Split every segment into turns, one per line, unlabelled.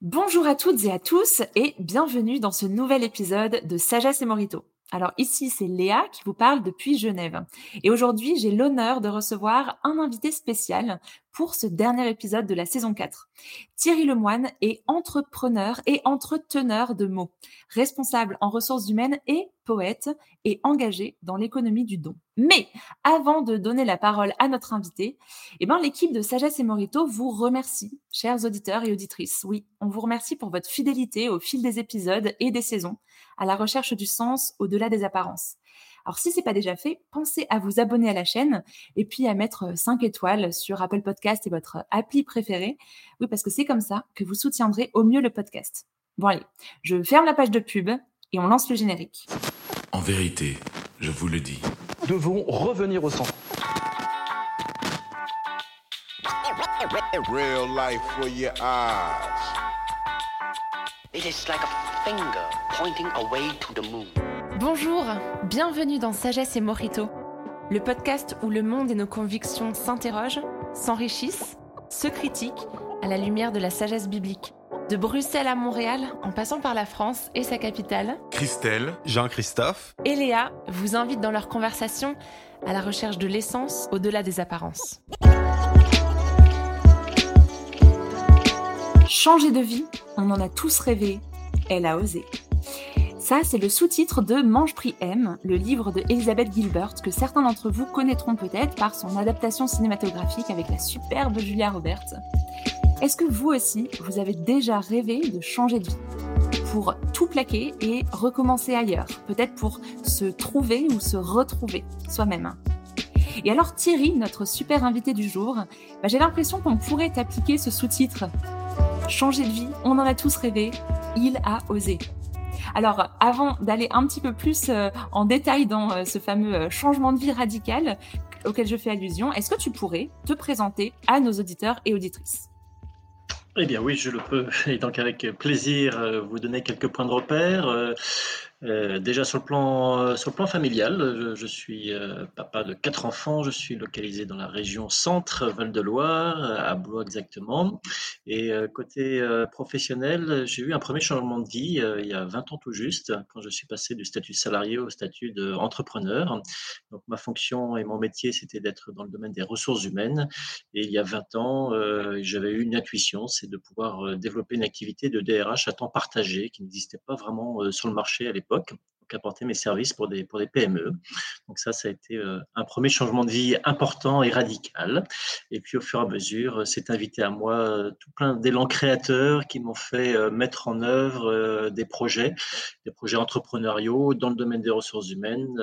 Bonjour à toutes et à tous et bienvenue dans ce nouvel épisode de Sagesse et Morito. Alors ici, c'est Léa qui vous parle depuis Genève. Et aujourd'hui, j'ai l'honneur de recevoir un invité spécial pour ce dernier épisode de la saison 4. Thierry Lemoine est entrepreneur et entreteneur de mots, responsable en ressources humaines et poète et engagé dans l'économie du don. Mais avant de donner la parole à notre invité, eh ben, l'équipe de Sagesse et Morito vous remercie, chers auditeurs et auditrices. Oui, on vous remercie pour votre fidélité au fil des épisodes et des saisons à la recherche du sens au-delà des apparences. Alors si c'est pas déjà fait, pensez à vous abonner à la chaîne et puis à mettre 5 étoiles sur Apple Podcast et votre appli préférée. Oui, parce que c'est comme ça que vous soutiendrez au mieux le podcast. Bon allez, je ferme la page de pub et on lance le générique.
En vérité, je vous le dis.
Nous devons revenir au centre.
Real life for your eyes.
It is like a finger pointing away to the moon.
Bonjour, bienvenue dans Sagesse et Morito, le podcast où le monde et nos convictions s'interrogent, s'enrichissent, se critiquent à la lumière de la sagesse biblique. De Bruxelles à Montréal, en passant par la France et sa capitale,
Christelle,
Jean-Christophe.
et Léa vous invitent dans leur conversation à la recherche de l'essence au-delà des apparences. Changer de vie, on en a tous rêvé, elle a osé. Ça, c'est le sous-titre de Mange Prix M, le livre de Elizabeth Gilbert, que certains d'entre vous connaîtront peut-être par son adaptation cinématographique avec la superbe Julia Roberts. Est-ce que vous aussi, vous avez déjà rêvé de changer de vie Pour tout plaquer et recommencer ailleurs, peut-être pour se trouver ou se retrouver soi-même? Et alors Thierry, notre super invité du jour, bah, j'ai l'impression qu'on pourrait appliquer ce sous-titre. Changer de vie, on en a tous rêvé, il a osé. Alors, avant d'aller un petit peu plus euh, en détail dans euh, ce fameux euh, changement de vie radical auquel je fais allusion, est-ce que tu pourrais te présenter à nos auditeurs et auditrices?
Eh bien oui, je le peux. Et donc avec plaisir, vous donner quelques points de repère. Euh, déjà sur le plan, euh, sur le plan familial, je, suis euh, papa de quatre enfants. Je suis localisé dans la région centre Val-de-Loire, à Blois exactement. Et côté professionnel, j'ai eu un premier changement de vie il y a 20 ans tout juste, quand je suis passé du statut salarié au statut d'entrepreneur. Donc ma fonction et mon métier, c'était d'être dans le domaine des ressources humaines. Et il y a 20 ans, j'avais eu une intuition, c'est de pouvoir développer une activité de DRH à temps partagé qui n'existait pas vraiment sur le marché à l'époque. Donc apporter mes services pour des, pour des PME. Donc ça, ça a été euh, un premier changement de vie important et radical. Et puis au fur et à mesure, euh, c'est invité à moi euh, tout plein d'élan créateurs qui m'ont fait mettre en œuvre des projets, des projets entrepreneuriaux dans le domaine des ressources humaines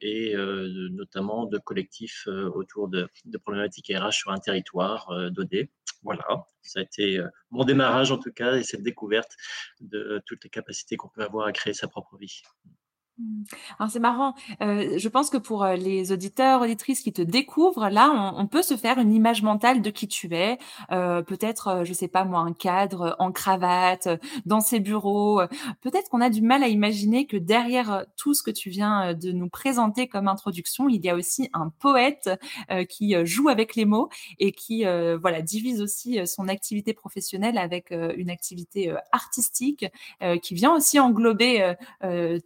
et notamment de collectifs autour de, de problématiques RH sur un territoire donné. Voilà, ça a été euh, mon démarrage en tout cas et cette découverte de euh, toutes les capacités qu'on peut avoir à créer sa propre vie.
Alors c'est marrant, euh, je pense que pour euh, les auditeurs, auditrices qui te découvrent, là, on, peut se faire une image mentale de qui tu es. Euh, peut-être, euh, je sais pas moi, un cadre en cravate, euh, dans ses bureaux. Peut-être qu'on a du mal à imaginer que derrière tout ce que tu viens de nous présenter comme introduction, il y a aussi un poète euh, qui joue avec les mots et qui, voilà, divise aussi son activité professionnelle avec une activité artistique qui vient aussi englober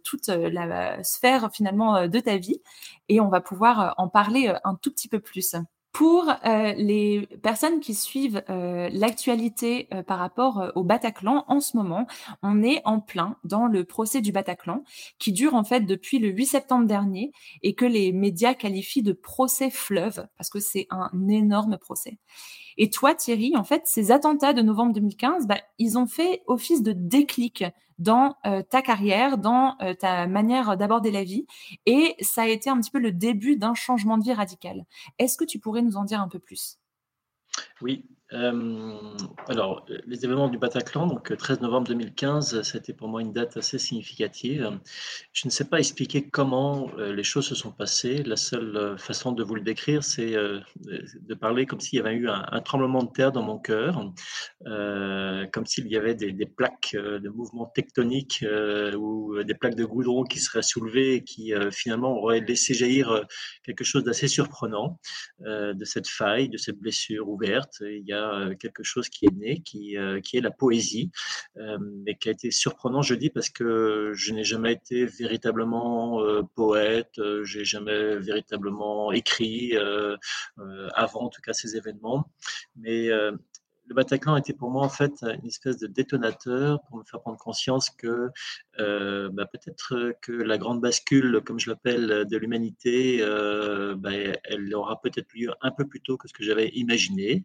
toute euh, sphère finalement euh, de ta vie et on va pouvoir euh, en parler un tout petit peu plus. Pour les personnes qui suivent l'actualité par rapport au Bataclan, en ce moment, on est en plein dans le procès du Bataclan qui dure en fait depuis le 8 septembre dernier et que les médias qualifient de procès fleuve parce que c'est un énorme procès. Et toi, Thierry, en fait, ces attentats de novembre 2015, bah, ils ont fait office de déclic dans ta carrière, dans ta manière d'aborder la vie, et ça a été un petit peu le début d'un changement de vie radical. Est-ce que tu pourrais nous en dire un peu plus?
Oui, euh, alors les événements du Bataclan, donc euh, 13 novembre 2015, c'était pour moi une date assez significative. Je ne sais pas expliquer comment euh, les choses se sont passées. La seule euh, façon de vous le décrire, c'est euh, de parler comme s'il y avait eu un, tremblement de terre dans mon cœur, euh, comme s'il y avait des, plaques euh, de mouvements tectoniques euh, ou des plaques de goudron qui seraient soulevées et qui euh, finalement auraient laissé jaillir euh, quelque chose d'assez surprenant euh, de cette faille, de cette blessure ouverte il y a quelque chose qui est né, qui, est la poésie, mais qui a été surprenant, je dis, parce que je n'ai jamais été véritablement poète, j'ai jamais véritablement écrit avant, en tout cas, ces événements. Mais le Bataclan était pour moi en fait une espèce de détonateur pour me faire prendre conscience que euh, bah, peut-être que la grande bascule, comme je l'appelle, de l'humanité, euh, bah, elle aura peut-être lieu un peu plus tôt que ce que j'avais imaginé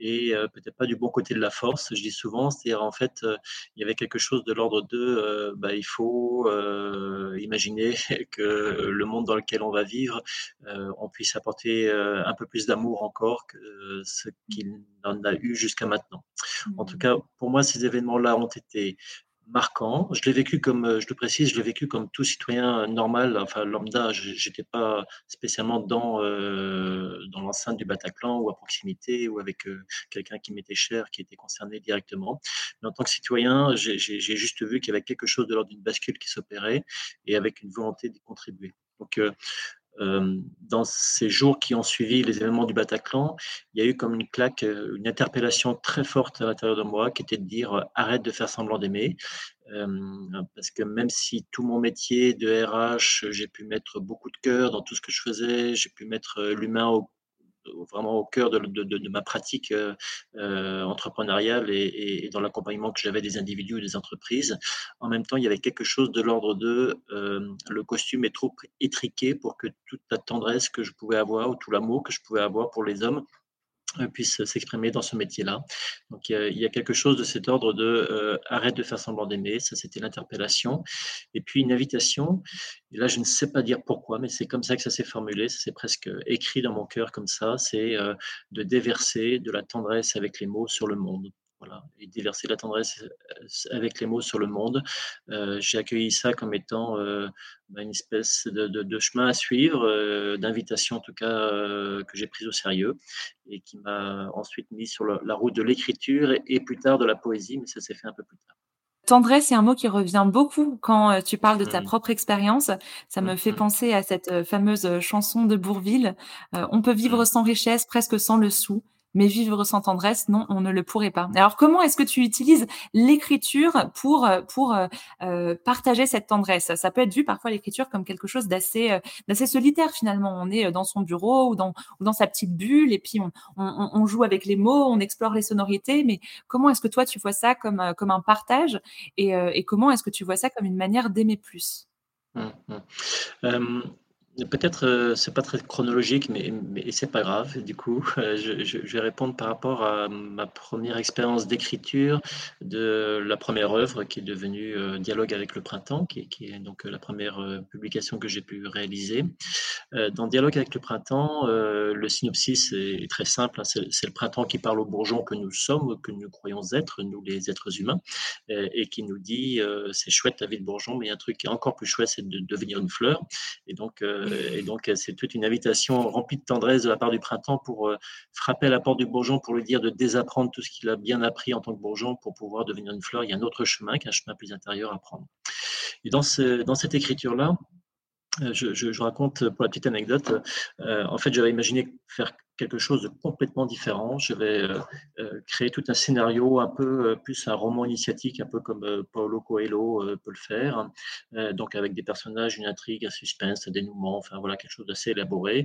et peut-être pas du bon côté de la force, je dis souvent, c'est-à-dire en fait, il y avait quelque chose de l'ordre de, bah, il faut imaginer que le monde dans lequel on va vivre, on puisse apporter un peu plus d'amour encore que ce qu'il en a eu jusqu'à maintenant. En tout mmh. cas, pour moi, ces événements-là ont été marquant. Je l'ai vécu comme, euh, je le précise, je l'ai vécu comme tout citoyen normal, enfin lambda. J'étais pas spécialement dans euh, dans l'enceinte du Bataclan ou à proximité ou avec euh, quelqu'un qui m'était cher, qui était concerné directement. Mais en tant que citoyen, j'ai juste vu qu'il y avait quelque chose de l'ordre d'une bascule qui s'opérait et avec une volonté d'y contribuer. Donc euh, dans ces jours qui ont suivi les événements du Bataclan, il y a eu comme une claque, euh, une interpellation très forte à l'intérieur de moi qui était de dire euh, arrête de faire semblant d'aimer. parce que même si tout mon métier de RH, j'ai pu mettre beaucoup de cœur dans tout ce que je faisais, j'ai pu mettre l'humain au vraiment au cœur de, ma pratique euh, euh, entrepreneuriale et, et, dans l'accompagnement que j'avais des individus et des entreprises. En même temps, il y avait quelque chose de l'ordre de euh, le costume est trop étriqué pour que toute la tendresse que je pouvais avoir ou tout l'amour que je pouvais avoir pour les hommes euh, puisse s'exprimer dans ce métier-là. Donc il y, a, quelque chose de cet ordre de euh, arrête de faire semblant d'aimer, ça c'était l'interpellation, et puis une invitation. Et là je ne sais pas dire pourquoi, mais c'est comme ça que ça s'est formulé, ça s'est presque écrit dans mon cœur comme ça, c'est euh, de déverser de la tendresse avec les mots sur le monde. Voilà, et déverser la tendresse avec les mots sur le monde. J'ai accueilli ça comme étant bah, une espèce de, chemin à suivre, d'invitation en tout cas que j'ai prise au sérieux et qui m'a ensuite mis sur la, route de l'écriture et, plus tard de la poésie, mais ça s'est fait un peu plus tard.
Tendresse, c'est un mot qui revient beaucoup quand tu parles de ta mmh. propre expérience. Ça me fait mmh. penser à cette fameuse chanson de Bourville. on peut vivre mmh. sans richesse, presque sans le sou mais vivre sans tendresse, non, on ne le pourrait pas. Alors comment est-ce que tu utilises l'écriture pour euh, pour euh, euh, partager cette tendresse? Ça peut être vu parfois l'écriture comme quelque chose d'assez d'assez solitaire finalement. On est dans son bureau ou dans ou dans sa petite bulle et puis on, on, on joue avec les mots, on explore les sonorités. Mais comment est-ce que toi tu vois ça comme comme un partage et, et comment est-ce que tu vois ça comme une manière d'aimer plus?
Mmh, mmh. Peut-être euh, c'est pas très chronologique, mais, mais c'est pas grave. Du coup, euh, je, vais répondre par rapport à ma première expérience d'écriture de la première œuvre qui est devenue euh, Dialogue avec le printemps, qui, est donc la première publication que j'ai pu réaliser. dans Dialogue avec le printemps, le synopsis est, très simple. Hein. c'est le printemps qui parle aux bourgeons que nous sommes, que nous croyons être, nous les êtres humains, et, qui nous dit c'est chouette la vie de bourgeon, mais un truc qui est encore plus chouette, c'est de devenir une fleur. Et donc euh, et donc, c'est toute une invitation remplie de tendresse de la part du printemps pour euh, frapper à la porte du bourgeon, pour lui dire de désapprendre tout ce qu'il a bien appris en tant que bourgeon pour pouvoir devenir une fleur. Il y a un autre chemin, qu'un chemin plus intérieur à prendre. Et dans, ce, dans cette écriture-là, euh, je, je, raconte pour la petite anecdote. en fait, j'avais imaginé faire quelque chose de complètement différent. Je vais euh, euh, créer tout un scénario, un peu euh, plus un roman initiatique, un peu comme Paulo Coelho peut le faire. donc avec des personnages, une intrigue, un suspense, un dénouement, enfin voilà quelque chose d'assez élaboré.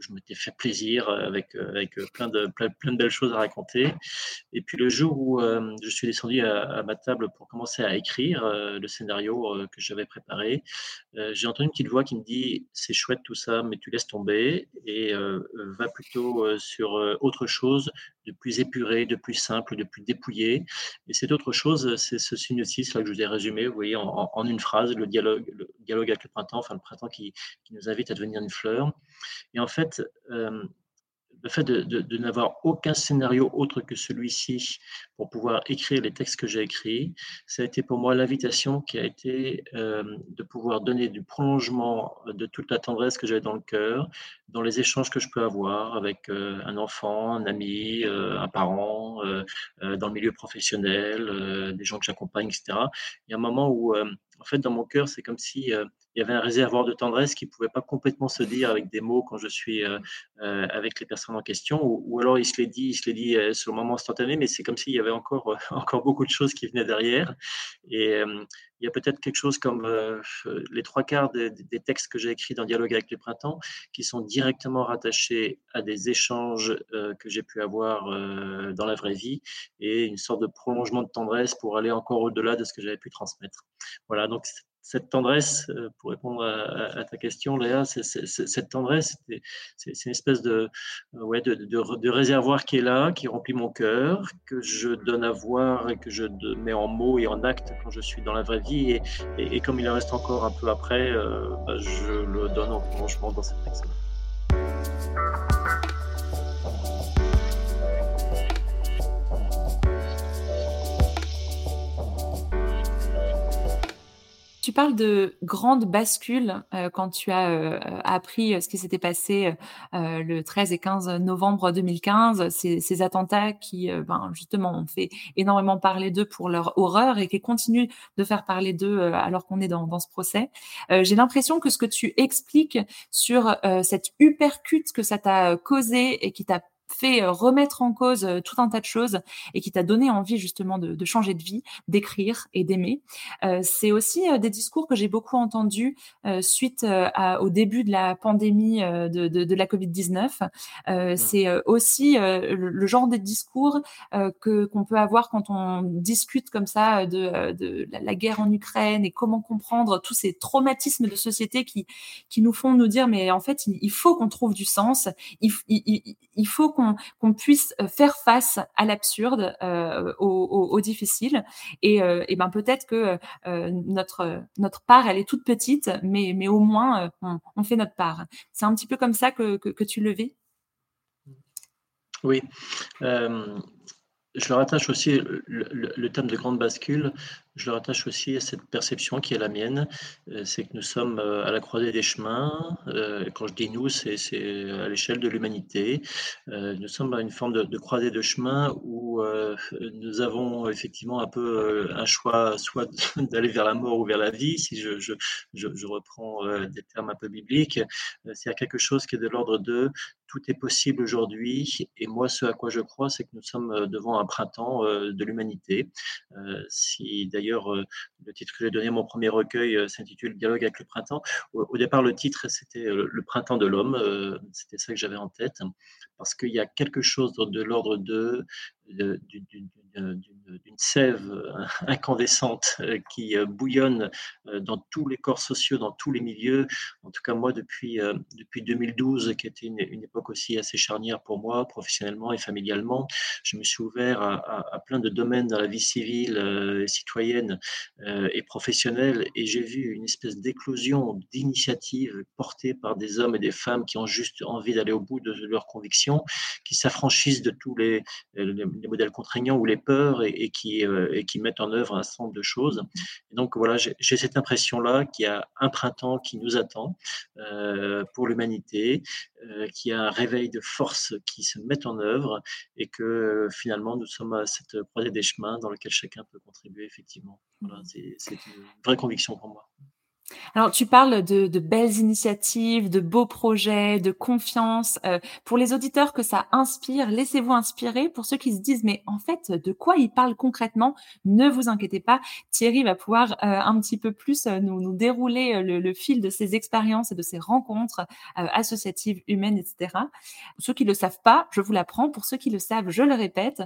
Je m'étais fait plaisir avec avec plein de plein, de belles choses à raconter. Et puis le jour où je suis descendu à, ma table pour commencer à écrire le scénario que j'avais préparé, j'ai entendu une petite voix qui me dit c'est chouette tout ça, mais tu laisses tomber et va plutôt euh, sur euh, autre chose de plus épuré, de plus simple, de plus dépouillé. Et cette autre chose, c'est ce synopsis là que je vous ai résumé, vous voyez, en, une phrase, le dialogue, le avec le printemps, enfin le printemps qui, qui nous invite à devenir une fleur. Et en fait, euh, le fait de, n'avoir aucun scénario autre que celui-ci pour pouvoir écrire les textes que j'ai écrits, ça a été pour moi l'invitation qui a été euh, de pouvoir donner du prolongement de toute la tendresse que j'avais dans le cœur, dans les échanges que je peux avoir avec euh, un enfant, un ami, euh, un parent, dans le milieu professionnel, des gens que j'accompagne, etc. Il y a un moment où en fait, dans mon cœur, c'est comme si il y avait un réservoir de tendresse qui ne pouvait pas complètement se dire avec des mots quand je suis avec les personnes en question, ou, alors il se les dit, il se les dit sur le moment instantané, mais c'est comme s'il y avait encore, encore beaucoup de choses qui venaient derrière. Il y a peut-être quelque chose comme les trois quarts des, textes que j'ai écrits dans Dialogue avec les printemps qui sont directement rattachés à des échanges que j'ai pu avoir dans la vraie vie et une sorte de prolongement de tendresse pour aller encore au-delà de ce que j'avais pu transmettre. Voilà, donc cette tendresse, euh, pour répondre à, ta question, Léa, cette tendresse, c'est une espèce de, euh, ouais, de, réservoir qui est là, qui remplit mon cœur, que je donne à voir et que je mets en mots et en actes quand je suis dans la vraie vie. Et, comme il en reste encore un peu après, euh, bah, je le donne en prolongement dans cette texte-là.
Parles de grande bascule euh, quand tu as euh, appris ce qui s'était passé euh, le 13 et 15 novembre 2015, ces, ces attentats qui, ben, justement, ont fait énormément parler d'eux pour leur horreur et qui continuent de faire parler d'eux alors qu'on est dans, dans, ce procès. J'ai l'impression que ce que tu expliques sur cette hypercute que ça t'a causé et qui t'a fait euh, remettre en cause euh, tout un tas de choses et qui t'a donné envie justement de, de changer de vie, d'écrire et d'aimer. Euh, c'est aussi des discours que j'ai beaucoup entendus suite à, au début de la pandémie de, de, de la Covid-19. c'est aussi le, genre de discours que qu'on peut avoir quand on discute comme ça de, de la, guerre en Ukraine et comment comprendre tous ces traumatismes de société qui, qui nous font nous dire mais en fait il, faut qu'on trouve du sens, il, il, il faut qu'on qu'on puisse euh, faire face à l'absurde, euh, au, difficile. Et, euh, ben peut-être que notre notre part, elle est toute petite, mais mais au moins on, fait notre part. C'est un petit peu comme ça que, que, tu le vis?
Oui. je le rattache aussi, le, le, thème de grande bascule, je le rattache aussi à cette perception qui est la mienne, euh, c'est que nous sommes euh, à la croisée des chemins. Euh, quand je dis nous, c'est à l'échelle de l'humanité. Nous sommes à une forme de, croisée de chemin où nous avons effectivement un peu un choix, soit d'aller vers la mort ou vers la vie, si je, je, je, reprends des termes un peu bibliques. C'est à quelque chose qui est de l'ordre de tout est possible aujourd'hui. Et moi, ce à quoi je crois, c'est que nous sommes devant un printemps de l'humanité. Si d'ailleurs D'ailleurs, euh, le titre que j'ai donné à mon premier recueil euh, s'intitule Dialogue avec le printemps. Au, départ, le titre, c'était euh, Le printemps de l'homme. C'était ça que j'avais en tête. Parce qu'il y a quelque chose de l'ordre de, d'une sève incandescente qui bouillonne dans tous les corps sociaux, dans tous les milieux. En tout cas, moi, depuis, depuis 2012, qui était une, époque aussi assez charnière pour moi, professionnellement et familialement, je me suis ouvert à, plein de domaines dans la vie civile, citoyenne et professionnelle, et j'ai vu une espèce d'éclosion d'initiatives portées par des hommes et des femmes qui ont juste envie d'aller au bout de leurs convictions, qui s'affranchissent de tous les modèles contraignants ou les peurs et, qui, euh, et qui mettent en œuvre un certain nombre de choses. donc voilà, j'ai cette impression-là qu'il y a un printemps qui nous attend euh, pour l'humanité, euh, qu'il y a un réveil de force qui se met en œuvre et que finalement nous sommes à cette croisée des chemins dans lequel chacun peut contribuer effectivement. Voilà, c'est une vraie conviction pour moi.
Alors, tu parles de, belles initiatives, de beaux projets, de confiance. Euh, pour les auditeurs que ça inspire, laissez-vous inspirer. Pour ceux qui se disent, mais en fait, de quoi il parle concrètement Ne vous inquiétez pas. Thierry va pouvoir euh, un petit peu plus euh, nous, dérouler le, le, fil de ses expériences et de ses rencontres associatives, humaines, etc. Pour ceux qui le savent pas, je vous l'apprends. Pour ceux qui le savent, je le répète.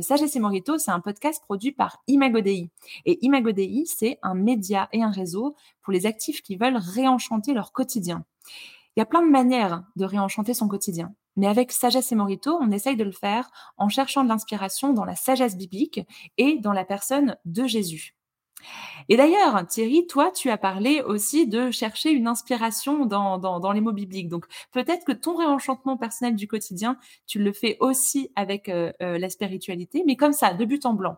Sagesse et Morito, c'est un podcast produit par Imagodei. Et Imagodei, c'est un média et un réseau pour les actifs qui veulent réenchanter leur quotidien. Il y a plein de manières de réenchanter son quotidien. Mais avec Sagesse et Morito, on essaye de le faire en cherchant de l'inspiration dans la sagesse biblique et dans la personne de Jésus. Et d'ailleurs, Thierry, toi, tu as parlé aussi de chercher une inspiration dans, dans, les mots bibliques. Donc peut-être que ton réenchantement personnel du quotidien, tu le fais aussi avec euh, euh, la spiritualité, mais comme ça, de but en blanc.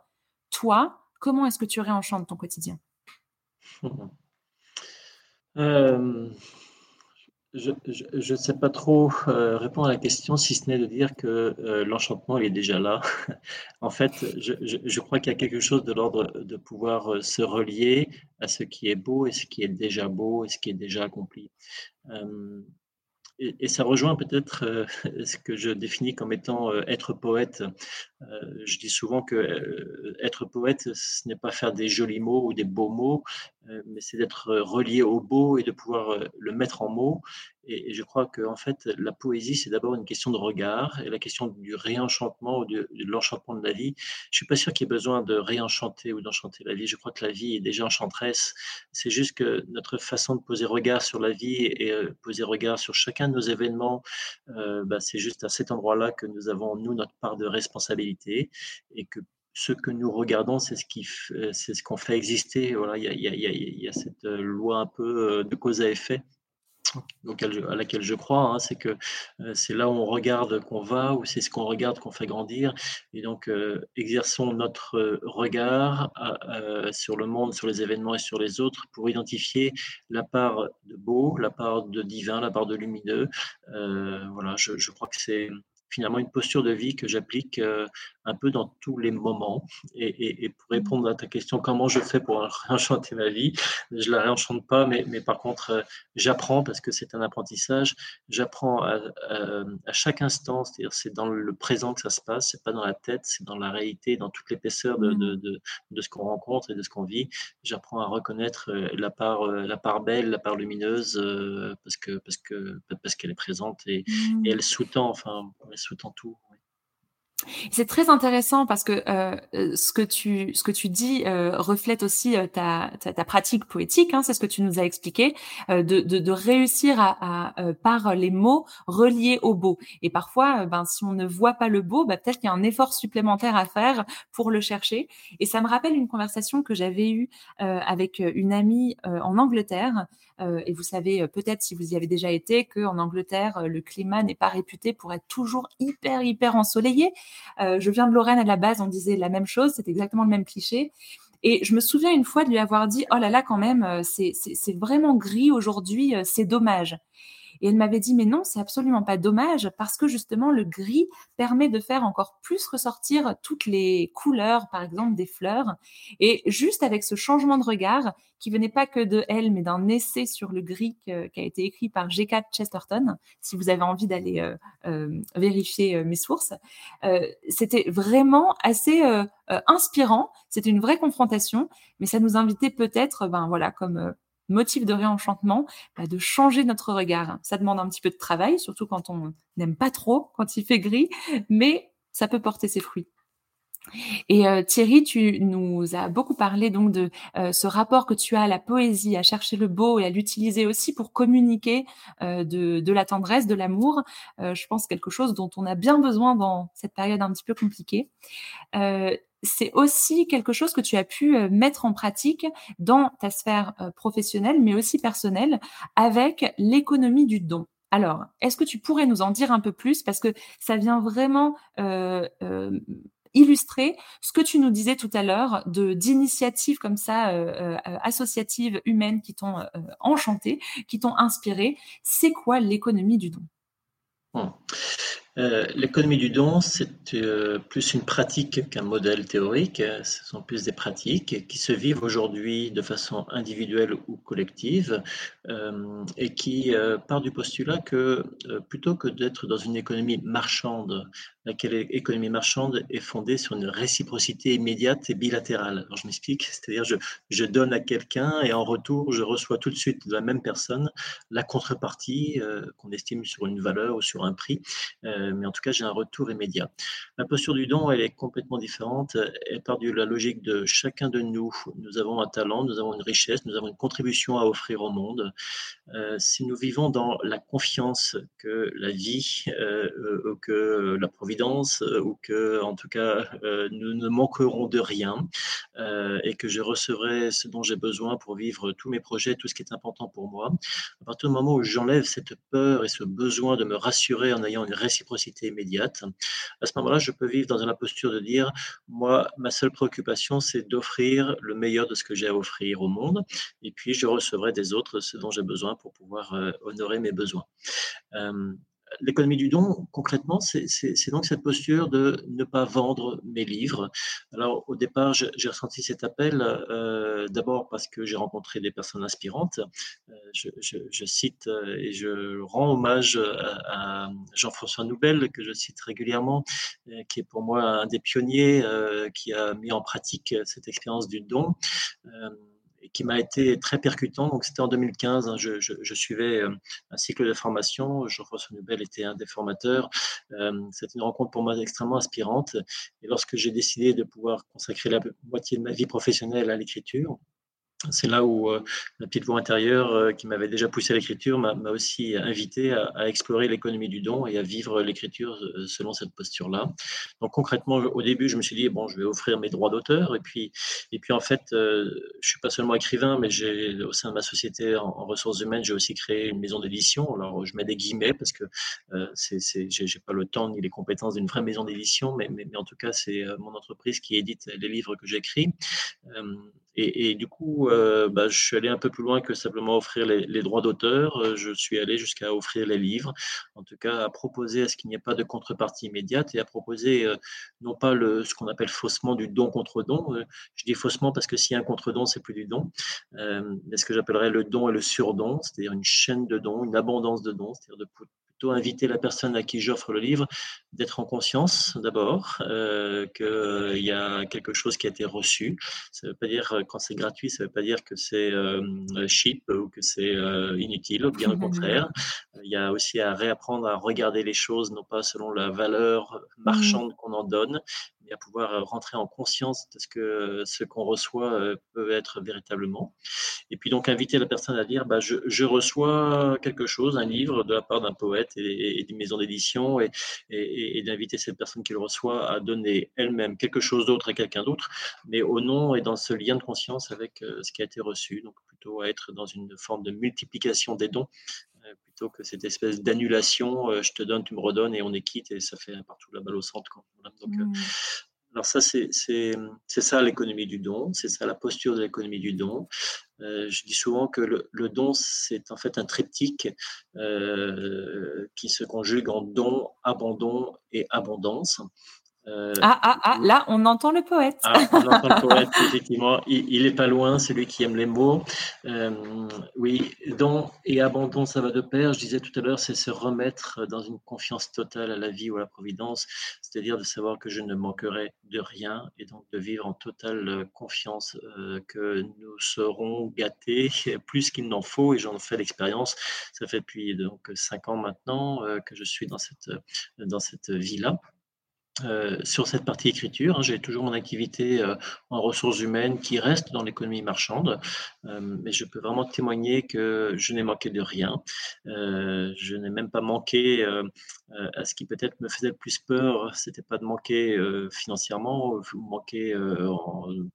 Toi, comment est-ce que tu réenchantes ton quotidien?
Euh, Je ne sais pas trop euh, répondre à la question, si ce n'est de dire que euh, l'enchantement est déjà là. en fait, je, crois qu'il y a quelque chose de l'ordre de pouvoir se relier à ce qui est beau et ce qui est déjà beau et ce qui est déjà accompli. Et, et, ça rejoint peut-être euh, ce que je définis comme étant euh, être poète. Euh, je dis souvent que être poète, ce n'est pas faire des jolis mots ou des beaux mots, mais c'est d'être relié au beau et de pouvoir le mettre en mots et, je crois que en fait, la poésie, c'est d'abord une question de regard et la question du réenchantement ou de, l'enchantement de la vie. Je suis pas sûr qu'il y ait besoin de réenchanter ou d'enchanter la vie. Je crois que la vie est déjà enchanteresse. C'est juste que notre façon de poser regard sur la vie et euh, poser regard sur chacun de nos événements, euh, bah, c'est juste à cet endroit-là que nous avons, nous, notre part de responsabilité et que ce que nous regardons, c'est ce qui, c'est ce qu'on fait exister. Voilà, il y a, cette loi un peu euh, de cause à effet à laquelle je crois, hein, c'est que euh, c'est là où on regarde qu'on va, ou c'est ce qu'on regarde qu'on fait grandir. Et donc, euh, exerçons notre euh, regard sur le monde, sur les événements et sur les autres pour identifier la part de beau, la part de divin, la part de lumineux. voilà, je, je crois que c'est finalement une posture de vie que j'applique euh, un peu dans tous les moments. Et, pour mmh. répondre à ta question, comment je fais pour réenchanter ma vie Je la réenchante pas, mais, mais par contre, euh, j'apprends parce que c'est un apprentissage. J'apprends à, chaque instant, c'est-à-dire c'est dans le présent que ça se passe, c'est pas dans la tête, c'est dans la réalité, dans toute l'épaisseur de, de, mmh. de, ce qu'on rencontre et de ce qu'on vit. J'apprends à reconnaître euh, la part, la part belle, la part lumineuse, parce que parce que parce qu'elle est présente et, et mmh. elle sous-tend, enfin, tout.
C'est très intéressant parce que euh, ce que tu ce que tu dis euh, reflète aussi euh, ta, ta, pratique poétique. Hein, c'est ce que tu nous as expliqué de, de, réussir à par les mots relier au beau. Et parfois, ben si on ne voit pas le beau, ben, peut-être qu'il y a un effort supplémentaire à faire pour le chercher. Et ça me rappelle une conversation que j'avais eue avec une amie en Angleterre. Et vous savez peut-être si vous y avez déjà été que en Angleterre le climat n'est pas réputé pour être toujours hyper hyper ensoleillé. Euh, je viens de Lorraine à la base, on disait la même chose, c'est exactement le même cliché. Et je me souviens une fois de lui avoir dit, oh là là, quand même, euh, c'est vraiment gris aujourd'hui, euh, c'est dommage. Et elle m'avait dit, mais non, c'est absolument pas dommage parce que justement, le gris permet de faire encore plus ressortir toutes les couleurs, par exemple, des fleurs. Et juste avec ce changement de regard, qui venait pas que de elle, mais d'un essai sur le gris qui a été écrit par G.K. Chesterton, si vous avez envie d'aller euh, euh, vérifier euh, mes sources, euh, c'était vraiment assez euh, euh, inspirant. C'était une vraie confrontation, mais ça nous invitait peut-être, ben voilà, comme motif de réenchantement, bah, de changer notre regard. Ça demande un petit peu de travail, surtout quand on n'aime pas trop, quand il fait gris, mais ça peut porter ses fruits. Et euh, Thierry, tu nous as beaucoup parlé donc de euh, ce rapport que tu as à la poésie, à chercher le beau et à l'utiliser aussi pour communiquer euh, de, de, la tendresse, de l'amour. Euh, je pense quelque chose dont on a bien besoin dans cette période un petit peu compliquée. C'est aussi quelque chose que tu as pu euh, mettre en pratique dans ta sphère euh, professionnelle, mais aussi personnelle, avec l'économie du don. Alors, est-ce que tu pourrais nous en dire un peu plus? Parce que ça vient vraiment euh, illustrer ce que tu nous disais tout à l'heure d'initiatives comme ça associatives humaines qui t'ont enchanté, qui t'ont inspiré. C'est quoi l'économie du don?
Hmm. Euh, l'économie du don, c'est euh, plus une pratique qu'un modèle théorique. Ce sont plus des pratiques qui se vivent aujourd'hui de façon individuelle ou collective euh, et qui part du postulat que plutôt que d'être dans une économie marchande, laquelle économie marchande est fondée sur une réciprocité immédiate et bilatérale. Alors je m'explique, c'est-à-dire je, je donne à quelqu'un et en retour je reçois tout de suite de la même personne la contrepartie qu'on estime sur une valeur ou sur un prix. Mais en tout cas, j'ai un retour immédiat. La posture du don, elle est complètement différente. Elle part de la logique de chacun de nous. Nous avons un talent, nous avons une richesse, nous avons une contribution à offrir au monde. Euh, si nous vivons dans la confiance que la vie, euh, euh que la providence, ou que, en tout cas, nous ne manquerons de rien, et que je recevrai ce dont j'ai besoin pour vivre tous mes projets, tout ce qui est important pour moi, à partir du moment où j'enlève cette peur et ce besoin de me rassurer en ayant une réciprocité immédiate. À ce moment-là, je peux vivre dans la posture de dire, moi, ma seule préoccupation, c'est d'offrir le meilleur de ce que j'ai à offrir au monde, et puis je recevrai des autres ce dont j'ai besoin pour pouvoir euh, honorer mes besoins. Euh, l'économie du don, concrètement, c'est donc cette posture de ne pas vendre mes livres. Alors, au départ, j'ai ressenti cet appel euh, d'abord parce que j'ai rencontré des personnes inspirantes. Euh, je, cite euh, et je rends hommage à, Jean-François Noubel, que je cite régulièrement, qui est pour moi un des pionniers qui a mis en pratique cette expérience du don qui m'a été très percutant. Donc, c'était en 2015. Hein, je, suivais euh, un cycle de formation. Jean-François Nobel était un des formateurs. Euh, c'était une rencontre pour moi extrêmement inspirante. Et lorsque j'ai décidé de pouvoir consacrer la moitié de ma vie professionnelle à l'écriture, c'est là où euh, la petite voix intérieure euh, qui m'avait déjà poussé à l'écriture m'a aussi invité à, à explorer l'économie du don et à vivre l'écriture euh, selon cette posture-là. Donc concrètement, au début, je me suis dit bon, je vais offrir mes droits d'auteur et puis et puis en fait, euh, je suis pas seulement écrivain, mais j'ai au sein de ma société en, ressources humaines, j'ai aussi créé une maison d'édition. Alors je mets des guillemets parce que euh, c'est j'ai pas le temps ni les compétences d'une vraie maison d'édition, mais, mais, mais en tout cas c'est mon entreprise qui édite les livres que j'écris. Et, du coup, euh, bah, je suis allé un peu plus loin que simplement offrir les, droits d'auteur. Euh, je suis allé jusqu'à offrir les livres, en tout cas à proposer à ce qu'il n'y ait pas de contrepartie immédiate et à proposer euh, non pas le, ce qu'on appelle faussement du don contre don. Je dis faussement parce que s'il y a un contre-don, c'est plus du don. Mais ce que j'appellerais le don et le surdon, c'est-à-dire une chaîne de dons, une abondance de dons, c'est-à-dire de plutôt inviter la personne à qui j'offre le livre d'être en conscience d'abord euh, qu'il y a quelque chose qui a été reçu. Ça ne veut pas dire quand c'est gratuit, ça ne veut pas dire que c'est euh, cheap ou que c'est euh, inutile, bien au contraire. Il y a aussi à réapprendre à regarder les choses non pas selon la valeur marchande mmh. qu'on en donne, et à pouvoir euh, rentrer en conscience de ce que ce qu'on reçoit euh, peut être véritablement. Et puis donc inviter la personne à dire, bah, je, je reçois quelque chose, un livre de la part d'un poète et, et d'une maison d'édition, et, et, et d'inviter cette personne qui le reçoit à donner elle-même quelque chose d'autre à quelqu'un d'autre, mais au nom et dans ce lien de conscience avec euh, ce qui a été reçu. Donc plutôt à être dans une forme de multiplication des dons plutôt que cette espèce d'annulation, euh, je te donne, tu me redonnes et on est quitte et ça fait partout la balle au centre. Quoi. Donc, mmh. Alors ça, c'est ça l'économie du don, c'est ça la posture de l'économie du don. Euh, je dis souvent que le, don, c'est en fait un triptyque euh, qui se conjugue en don, abandon et abondance.
Euh, ah, ah, ah, là, on entend le poète.
Ah, on entend le poète, effectivement. Il, il, est pas loin, celui qui aime les mots. Euh, oui, don et abandon, ça va de pair. Je disais tout à l'heure, c'est se remettre dans une confiance totale à la vie ou à la providence, c'est-à-dire de savoir que je ne manquerai de rien et donc de vivre en totale confiance euh, que nous serons gâtés plus qu'il n'en faut et j'en fais l'expérience. Ça fait depuis donc cinq ans maintenant que je suis dans cette, dans cette vie-là. Euh, sur cette partie écriture. Hein, j'ai toujours mon activité euh, en ressources humaines qui reste dans l'économie marchande, euh, mais je peux vraiment témoigner que je n'ai manqué de rien. Euh, je n'ai même pas manqué euh, à ce qui peut-être me faisait le plus peur, c'était pas de manquer financièrement, ou manquer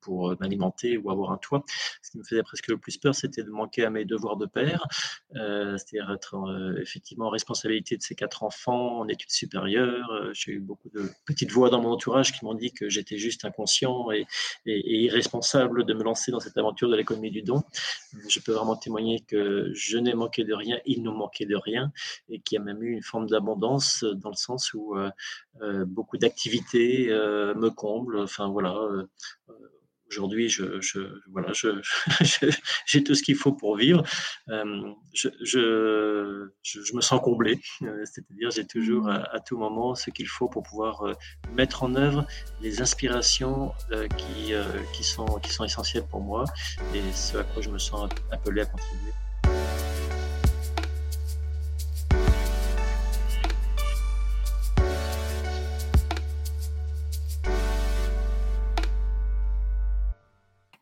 pour m'alimenter ou avoir un toit. Ce qui me faisait presque le plus peur, c'était de manquer à mes devoirs de père, c'est-à-dire être effectivement en responsabilité de ces quatre enfants en études supérieures. J'ai eu beaucoup de petites voix dans mon entourage qui m'ont dit que j'étais juste inconscient et, irresponsable de me lancer dans cette aventure de l'économie du don. Je peux vraiment témoigner que je n'ai manqué de rien, il nous manquait de rien, et qu'il y a même eu une forme d'abondance dans le sens où euh, euh, beaucoup d'activités euh, me comblent. Enfin voilà euh, Aujourd'hui, je, je, voilà, je, j'ai tout ce qu'il faut pour vivre. Euh, je, je, je, me sens comblé, euh, c'est-à-dire j'ai toujours mmh. à, à, tout moment ce qu'il faut pour pouvoir euh, mettre en œuvre les inspirations euh, qui, euh, qui, sont, qui sont essentielles pour moi et ce à quoi je me sens appelé à contribuer.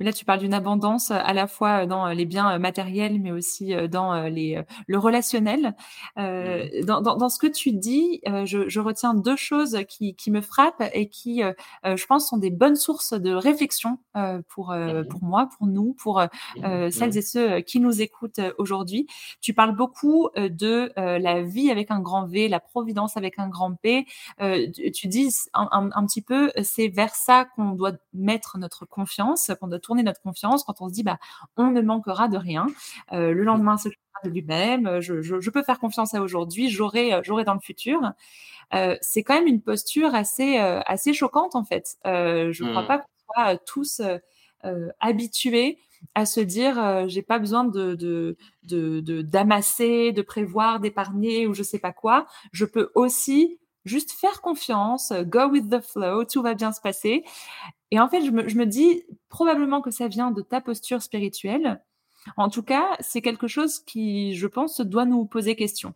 Là, tu parles d'une abondance à la fois dans les biens matériels, mais aussi dans les, le relationnel. Euh, mmh. dans, dans, dans, ce que tu dis, je, je, retiens deux choses qui, qui, me frappent et qui, je pense, sont des bonnes sources de réflexion pour, pour moi, pour nous, pour mmh. celles et ceux qui nous écoutent aujourd'hui. Tu parles beaucoup de la vie avec un grand V, la providence avec un grand P. tu dis un, un, un petit peu, c'est vers ça qu'on doit mettre notre confiance, qu'on doit tourner notre confiance quand on se dit bah on ne manquera de rien. Euh, le lendemain s'occupera de lui-même. Je, je, je, peux faire confiance à aujourd'hui. J'aurai euh, j'aurai dans le futur. Euh, c'est quand même une posture assez euh, assez choquante en fait. Euh, je ne crois mmh. pas qu'on soit tous habitués à se dire j'ai pas besoin de de d'amasser, de, de, prévoir, d'épargner ou je sais pas quoi. Je peux aussi juste faire confiance, go with the flow, tout va bien se passer. Et en fait, je me, je me dis probablement que ça vient de ta posture spirituelle. En tout cas, c'est quelque chose qui, je pense, doit nous poser question.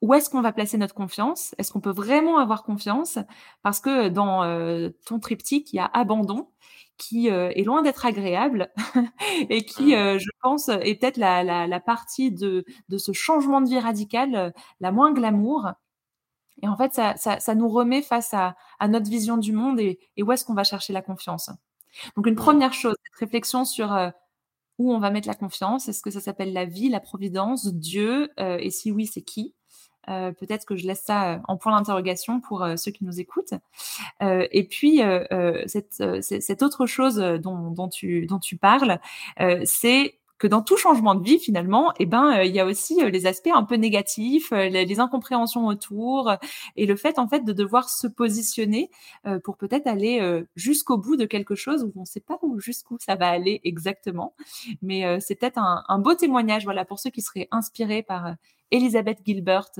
Où est-ce qu'on va placer notre confiance? Est-ce qu'on peut vraiment avoir confiance? Parce que dans euh, ton triptyque, il y a abandon qui euh, est loin d'être agréable et qui, mmh. euh, je pense, est peut-être la, la, la, partie de, de ce changement de vie radical la moins glamour et en fait, ça, ça, ça nous remet face à, à, notre vision du monde et, et où est-ce qu'on va chercher la confiance. Donc, une première chose, cette réflexion sur euh, où on va mettre la confiance. Est-ce que ça s'appelle la vie, la providence, Dieu euh, Et si oui, c'est qui? Euh, Peut-être que je laisse ça en point d'interrogation pour ceux qui nous écoutent. et puis, cette, cette, autre chose dont, dont, tu, dont tu parles, c'est que dans tout changement de vie finalement, eh ben euh, il y a aussi euh, les aspects un peu négatifs, euh, les, incompréhensions autour et le fait en fait de devoir se positionner pour peut-être aller jusqu'au bout de quelque chose où on ne sait pas où jusqu'où ça va aller exactement, mais c'est peut-être un, un, beau témoignage voilà pour ceux qui seraient inspirés par Elisabeth Gilbert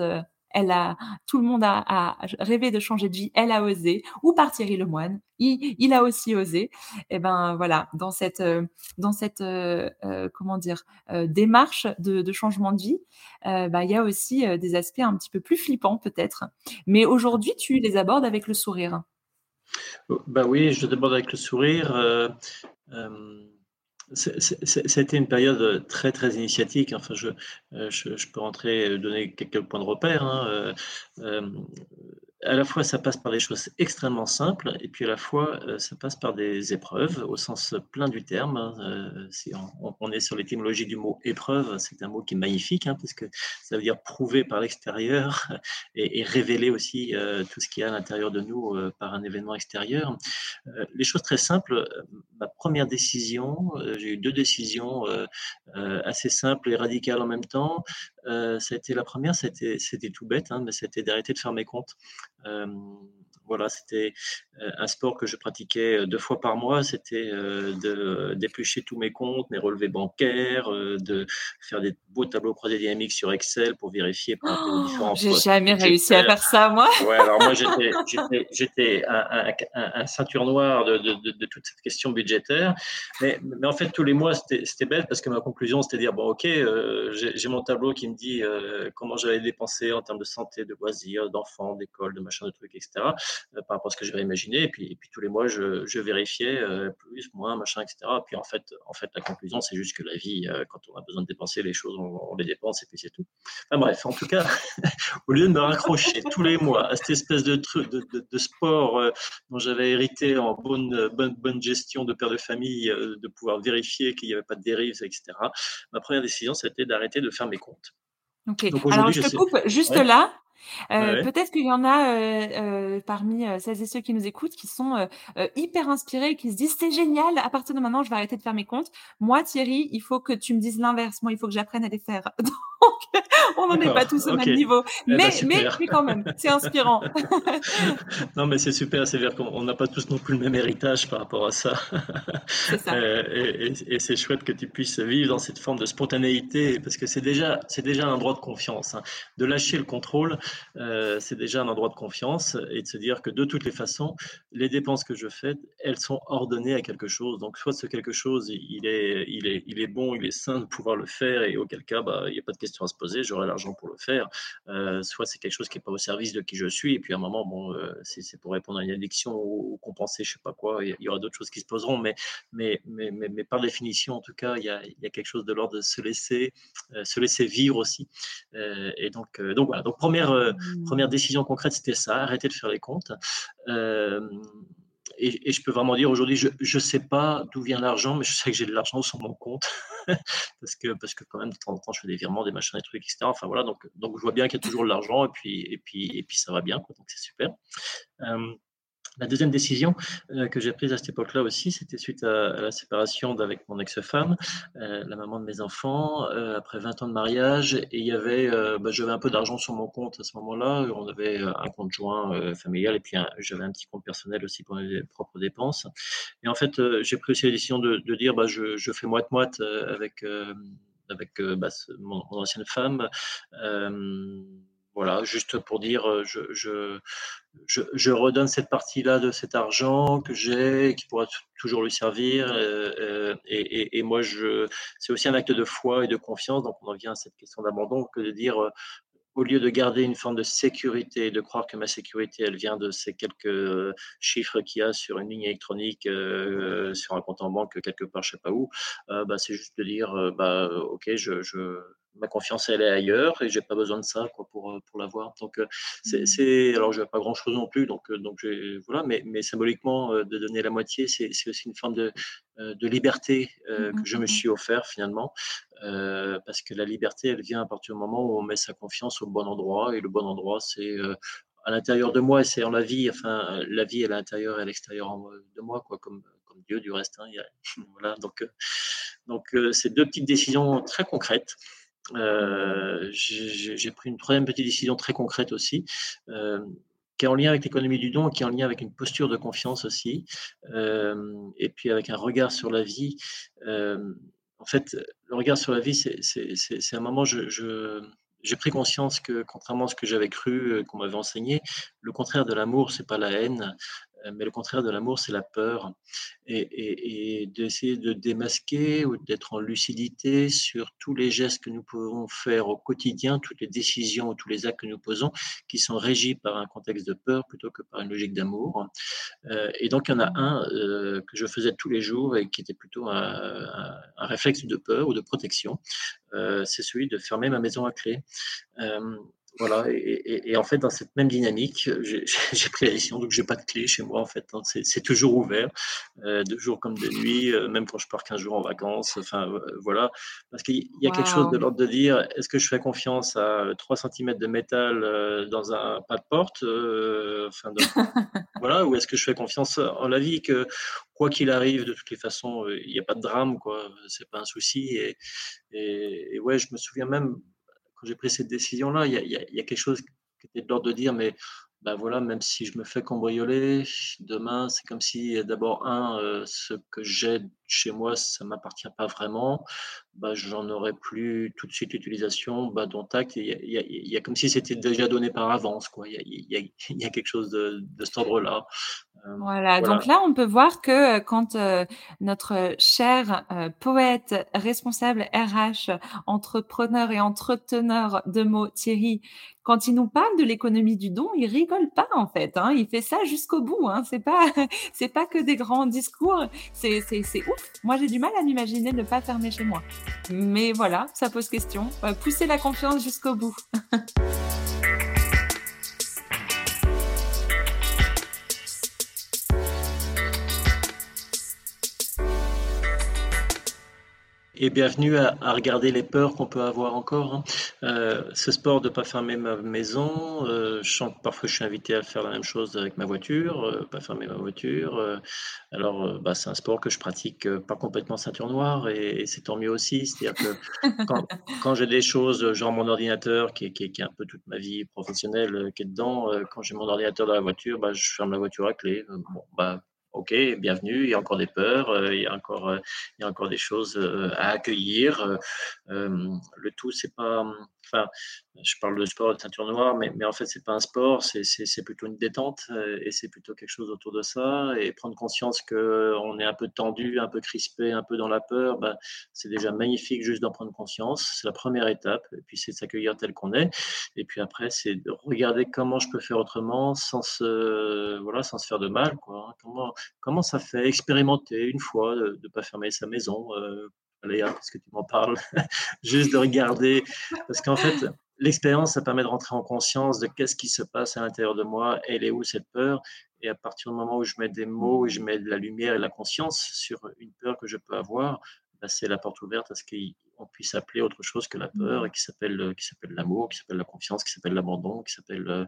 elle a, tout le monde a, rêvé de changer de vie, elle a osé, ou par Thierry Lemoine, il, il a aussi osé. Et eh ben voilà, dans cette, euh, dans cette, euh, euh, comment dire, démarche de, changement de vie, bah il y a aussi des aspects un petit peu plus flippants peut-être. Mais aujourd'hui, tu les abordes avec le sourire.
Bah oui, je aborde avec le sourire. Euh, c'était une période très très initiatique. Enfin, je, je, je peux rentrer, donner quelques points de repère. Hein. Euh, à la fois ça passe par des choses extrêmement simples et puis à la fois euh, ça passe par des épreuves au sens plein du terme. Hein. Euh, si on, est sur l'étymologie du mot épreuve, c'est un mot qui est magnifique hein, parce que ça veut dire prouver par l'extérieur et, et, révéler aussi euh, tout ce qu'il y a à l'intérieur de nous par un événement extérieur. Les choses très simples, ma première décision, j'ai eu deux décisions assez simples et radicales en même temps. Euh, ça a été la première, c'était tout bête, hein, mais c'était d'arrêter de faire mes comptes. Voilà, c'était euh, un sport que je pratiquais euh, deux fois par mois. C'était euh, d'éplucher tous mes comptes, mes relevés bancaires, de faire des beaux tableaux croisés dynamiques sur Excel pour vérifier aux différents.
J'ai jamais réussi à faire ça, moi.
Ouais, alors moi j'étais un, un, un, un, ceinture noire de, de, de, de, toute cette question budgétaire. Mais, mais en fait, tous les mois, c'était bête parce que ma conclusion, c'était de dire bon, ok, euh, j'ai mon tableau qui me dit euh, comment j'avais dépensé en termes de santé, de loisirs, d'enfants, d'école, de machin, de trucs, etc. Euh, par rapport à ce que j'avais imaginé. Et puis, et puis tous les mois, je, je vérifiais euh, plus, moins, machin, etc. Et puis en fait, en fait, la conclusion, c'est juste que la vie, euh, quand on a besoin de dépenser les choses, on, on les dépense et puis c'est tout. Enfin bref, en tout cas, au lieu de me raccrocher tous les mois à cette espèce de truc, de, de, de sport dont j'avais hérité en bonne, bonne, bonne gestion de père de famille, de pouvoir vérifier qu'il n'y avait pas de dérives, etc. Ma première décision, c'était d'arrêter de faire mes comptes.
Ok. Alors je te coupe juste ouais. là euh, ouais. Peut-être qu'il y en a euh, euh, parmi celles et ceux qui nous écoutent qui sont hyper inspirés, qui se disent c'est génial, à partir de maintenant, je vais arrêter de faire mes comptes. Moi, Thierry, il faut que tu me dises l'inverse. Moi, il faut que j'apprenne à les faire. Donc, on n'en est pas tous au okay. même niveau. Eh mais, ben, mais, mais, quand même, c'est inspirant.
non, mais c'est super. C'est-à-dire qu'on n'a pas tous non plus le même héritage par rapport à ça. ça. et, et, et c'est chouette que tu puisses vivre dans cette forme de spontanéité parce que c'est déjà, c'est déjà un droit de confiance. Hein, de lâcher le contrôle euh, c'est déjà un endroit de confiance et de se dire que de toutes les façons, les dépenses que je fais, elles sont ordonnées à quelque chose. Donc, soit ce quelque chose, il est, il est, il est bon, il est sain de pouvoir le faire et auquel cas, bah, il n'y a pas de question à se poser, j'aurai l'argent pour le faire. Euh, soit c'est quelque chose qui n'est pas au service de qui je suis et puis à un moment, bon, euh, c'est pour répondre à une addiction ou, compenser, je sais pas quoi, il y aura d'autres choses qui se poseront, mais, mais, mais, mais, par définition, en tout cas, il y a, y a quelque chose de l'ordre de se laisser, se laisser vivre aussi. et donc, donc voilà. Donc première, mmh. première décision concrète, c'était ça, arrêter de faire les comptes. Et, je peux vraiment dire aujourd'hui, je ne sais pas d'où vient l'argent, mais je sais que j'ai de l'argent sur mon compte parce que parce que quand même de temps en temps je fais des virements, des machins, des trucs, etc. Enfin voilà, donc donc je vois bien qu'il y a toujours de l'argent et puis et puis et puis ça va bien, donc c'est super. La deuxième décision euh, que j'ai prise à cette époque-là aussi, c'était suite à, la séparation d'avec mon ex-femme, euh, la maman de mes enfants, euh, après 20 ans de mariage, et il y avait, bah, j'avais un peu d'argent sur mon compte à ce moment-là. On avait un compte joint familial et puis j'avais un petit compte personnel aussi pour mes propres dépenses. Et en fait, j'ai pris aussi la décision de, dire, bah, je, fais moite-moite avec bah, mon, ancienne femme. Voilà, juste pour dire, euh, je, redonne cette partie-là de cet argent que j'ai, qui pourra toujours lui servir. Euh, euh, et, et, moi, je, c'est aussi un acte de foi et de confiance. Donc, on en vient à cette question d'abandon que de dire, au lieu de garder une forme de sécurité, de croire que ma sécurité, elle vient de ces quelques chiffres qu'il y a sur une ligne électronique, sur un compte en banque quelque part, je sais pas où, bah, c'est juste de dire, bah, ok, je, je ma confiance elle est ailleurs et j'ai pas besoin de ça quoi pour euh, pour l'avoir. Donc euh, c'est, mmh. c'est alors j'ai pas grand chose non plus donc euh, donc voilà mais mais symboliquement de donner la moitié c'est, c'est aussi une forme de de liberté mmh que je me suis offert finalement parce que la liberté elle vient à partir du moment où on met sa confiance au bon endroit et le bon endroit c'est à l'intérieur de moi et c'est en la vie enfin la vie à l'intérieur et à l'extérieur de moi quoi comme Dieu du reste hein, voilà donc donc c'est deux petites décisions très concrètes euh, j'ai pris une troisième petite décision très concrète aussi, euh, qui est en lien avec l'économie du don, qui est en lien avec une posture de confiance aussi, euh, et puis avec un regard sur la vie. En fait, le regard sur la vie, c'est un moment, je, j'ai pris conscience que, contrairement à ce que j'avais cru, qu'on m'avait enseigné, le contraire de l'amour, c'est pas la haine, euh, mais le contraire de l'amour, c'est la peur. Et, d'essayer de démasquer ou d'être en lucidité sur tous les gestes que nous pouvons faire au quotidien, toutes les décisions ou tous les actes que nous posons, qui sont régis par un contexte de peur plutôt que par une logique d'amour. Euh, et donc, il y en a un euh, que je faisais tous les jours et qui était plutôt un, réflexe de peur ou de protection. c'est celui de fermer ma maison à clé. Voilà, et, en fait, dans cette même dynamique, j'ai pris la décision, donc j'ai pas de clé chez moi, en fait. Hein. c'est toujours ouvert, euh, de jour comme de nuit, euh, même quand je pars 15 jours en vacances, enfin, euh, voilà. Parce qu'il y a quelque chose de l'ordre de dire, est-ce que je fais confiance à 3 cm de métal dans un pas de porte, enfin, voilà, ou est-ce que je fais confiance en la vie que, quoi qu'il arrive, de toutes les façons, il n'y a pas de drame, quoi, c'est pas un souci, et, et ouais, je me souviens même, quand j'ai pris cette décision-là, il y, a, quelque chose qui était de l'ordre de dire, mais ben voilà, même si je me fais cambrioler, demain, c'est comme si d'abord, un, euh, ce que j'ai chez moi, ça m'appartient pas vraiment, bah, j'en aurais plus tout de suite l'utilisation, bah, dont tac, il y, a, comme si c'était déjà donné par avance. Il y a, quelque chose de, de cet ordre-là.
Euh, voilà, donc là, on peut voir que euh, quand euh, notre cher poète, responsable RH, entrepreneur et entreteneur de mots, Thierry, quand il nous parle de l'économie du don, il rigole pas en fait. Hein, il fait ça jusqu'au bout. Hein, c'est pas, c'est pas que des grands discours. C'est, c'est, c'est ouf. Moi, j'ai du mal à m'imaginer ne pas fermer chez moi. Mais voilà, ça pose question. pousser la confiance jusqu'au bout.
et bienvenue à, regarder les peurs qu'on peut avoir encore. Hein. Euh, ce sport de pas fermer ma maison, euh, je sens que parfois je suis invité à faire la même chose avec ma voiture, euh, pas fermer ma voiture. alors, bah, c'est un sport que je pratique pas complètement ceinture noire et, c'est tant mieux aussi. C'est-à-dire que quand, j'ai des choses, genre mon ordinateur qui est, qui, est, un peu toute ma vie professionnelle qui est dedans, quand j'ai mon ordinateur dans la voiture, bah, je ferme la voiture à clé. Bon, bah, ok, bienvenue, il y a encore des peurs, euh, il, y a encore, euh, il y a encore des choses euh, à accueillir. le tout, c'est pas enfin, je parle de sport de ceinture noire, mais, en fait, c'est pas un sport, c'est plutôt une détente euh, et c'est plutôt quelque chose autour de ça. Et prendre conscience qu'on est un peu tendu, un peu crispé, un peu dans la peur, bah, c'est déjà magnifique juste d'en prendre conscience. C'est la première étape. Et puis, c'est de s'accueillir tel qu'on est. Et puis après, c'est de regarder comment je peux faire autrement sans se, voilà, sans se faire de mal. Hein. Comment, comment ça fait expérimenter une fois de ne pas fermer sa maison euh, Léa, qu'est-ce que tu m'en parles Juste de regarder. Parce qu'en fait, l'expérience, ça permet de rentrer en conscience de qu'est-ce qui se passe à l'intérieur de moi, elle est où cette peur? Et à partir du moment où je mets des mots et je mets de la lumière et de la conscience sur une peur que je peux avoir, bah, c'est la porte ouverte à ce qu'on puisse appeler autre chose que la peur et qui s'appelle qui s'appelle l'amour, qui s'appelle la confiance, qui s'appelle l'abandon, qui s'appelle euh,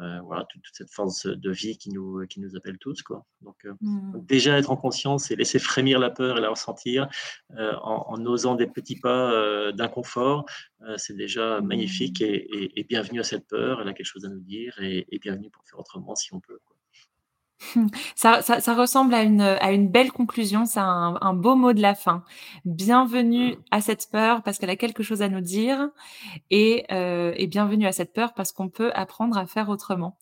euh, voilà toute, cette force de vie qui nous qui nous appelle tous quoi. Donc, euh, mmh. déjà être en conscience et laisser frémir la peur et la ressentir en, osant des petits pas d'inconfort, c'est déjà magnifique mmh. et, bienvenue à cette peur. Elle a quelque chose à nous dire et, et bienvenue pour faire autrement si on peut. Quoi.
Ça, ça, ça, ressemble à une, à une belle conclusion, c'est un, un, beau mot de la fin. Bienvenue à cette peur parce qu'elle a quelque chose à nous dire et, euh, et bienvenue à cette peur parce qu'on peut apprendre à faire autrement.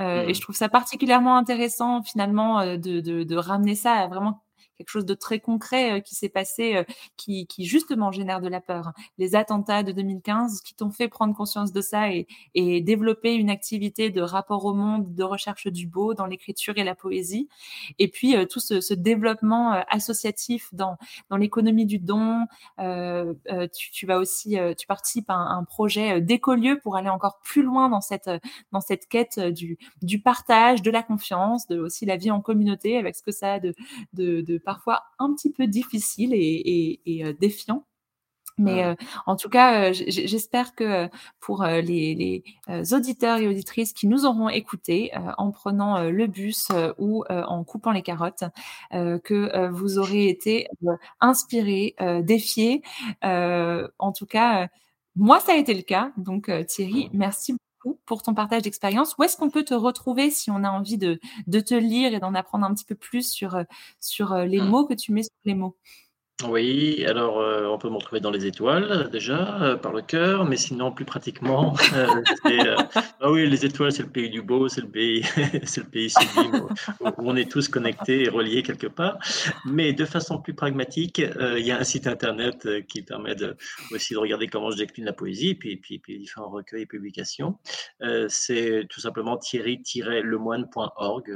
Euh, Et mmh. je trouve ça particulièrement intéressant finalement euh, de, de, de ramener ça à vraiment quelque chose de très concret euh, qui s'est passé, euh, qui, qui, justement génère de la peur. Les attentats de 2015 qui t'ont fait prendre conscience de ça et, et, développer une activité de rapport au monde, de recherche du beau dans l'écriture et la poésie. Et puis euh, tout ce, ce, développement associatif dans, dans l'économie du don. Euh, tu, tu, vas aussi, tu participes à un, projet d'écolieu pour aller encore plus loin dans cette, dans cette quête du, du partage, de la confiance, de aussi la vie en communauté avec ce que ça a de, de, de parfois un petit peu difficile et, euh, défiant. Mais euh, en tout cas, euh, j'espère que pour les, auditeurs et auditrices qui nous auront écoutés en prenant le bus ou en coupant les carottes, que vous aurez été inspirés, défiés. en tout cas, moi, ça a été le cas. Donc, Thierry, merci pour ton partage d'expérience. Où est-ce qu'on peut te retrouver si on a envie de, de te lire et d'en apprendre un petit peu plus sur, euh, sur euh, les mmh. mots que tu mets sur les mots?
Oui, alors euh, on peut me retrouver dans les étoiles déjà, euh, par le cœur, mais sinon plus pratiquement, ah oui, les étoiles, c'est le pays du beau, c'est le pays, c'est le pays sublime où, on est tous connectés et reliés quelque part. Mais de façon plus pragmatique, il y a un site internet qui permet aussi de regarder comment je décline la poésie, puis, puis, puis différents recueils et publications. c'est tout simplement thierry-lemoine.org,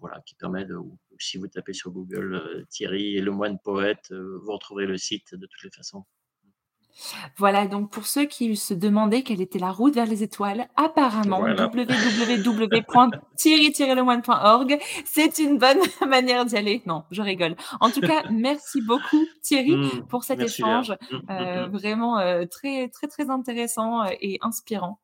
voilà, qui permet de si vous tapez sur Google euh, Thierry et le moine poète, euh, vous retrouverez le site de toutes les façons.
Voilà, donc pour ceux qui se demandaient quelle était la route vers les étoiles, apparemment, voilà. www.thierry-lemoine.org, c'est une bonne manière d'y aller. Non, je rigole. En tout cas, merci beaucoup Thierry mmh, pour cet échange, mmh, mmh, euh, vraiment euh, très très très intéressant et inspirant.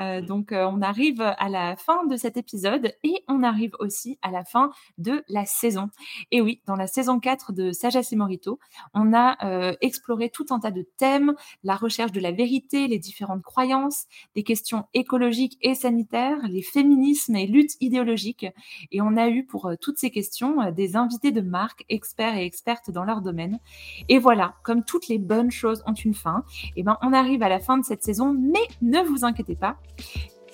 Euh, donc, euh, on arrive à la fin de cet épisode et on arrive aussi à la fin de la saison. Et oui, dans la saison 4 de Sagesse et Morito, on a euh, exploré tout un tas de thèmes, la recherche de la vérité, les différentes croyances, des questions écologiques et sanitaires, les féminismes et luttes idéologiques. Et on a eu pour toutes ces questions des invités de marque, experts et expertes dans leur domaine. Et voilà, comme toutes les bonnes choses ont une fin, et eh ben on arrive à la fin de cette saison, mais ne vous inquiétez pas.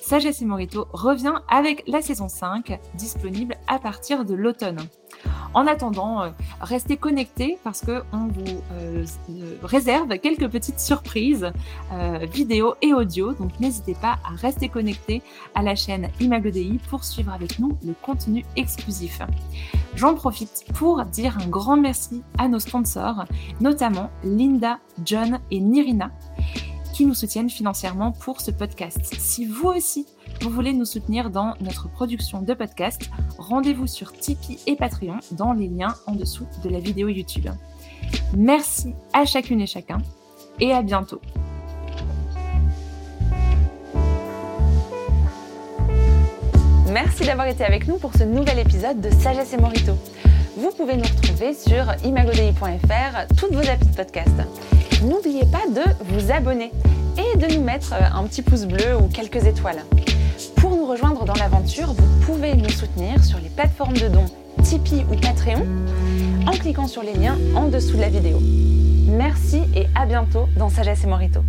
Sagesse et Morito revient avec la saison 5, disponible à partir de l'automne. En attendant, euh, restez connectés parce qu'on vous euh, réserve quelques petites surprises euh, vidéo et audio. Donc n'hésitez pas à rester connectés à la chaîne ImagoDI pour suivre avec nous le contenu exclusif. J'en profite pour dire un grand merci à nos sponsors, notamment Linda, John et Nirina nous soutiennent financièrement pour ce podcast. Si vous aussi, vous voulez nous soutenir dans notre production de podcast, rendez-vous sur Tipeee et Patreon dans les liens en dessous de la vidéo YouTube. Merci à chacune et chacun et à bientôt. Merci d'avoir été avec nous pour ce nouvel épisode de Sagesse et Morito. Vous pouvez nous retrouver sur imagodei.fr, toutes vos applis de podcast n'oubliez pas de vous abonner et de nous mettre euh, un petit pouce bleu ou quelques étoiles. Pour nous rejoindre dans l'aventure, vous pouvez nous soutenir sur les plateformes de dons Tipeee ou Patreon en cliquant sur les liens en dessous de la vidéo. Merci et à bientôt dans Sagesse et Morito.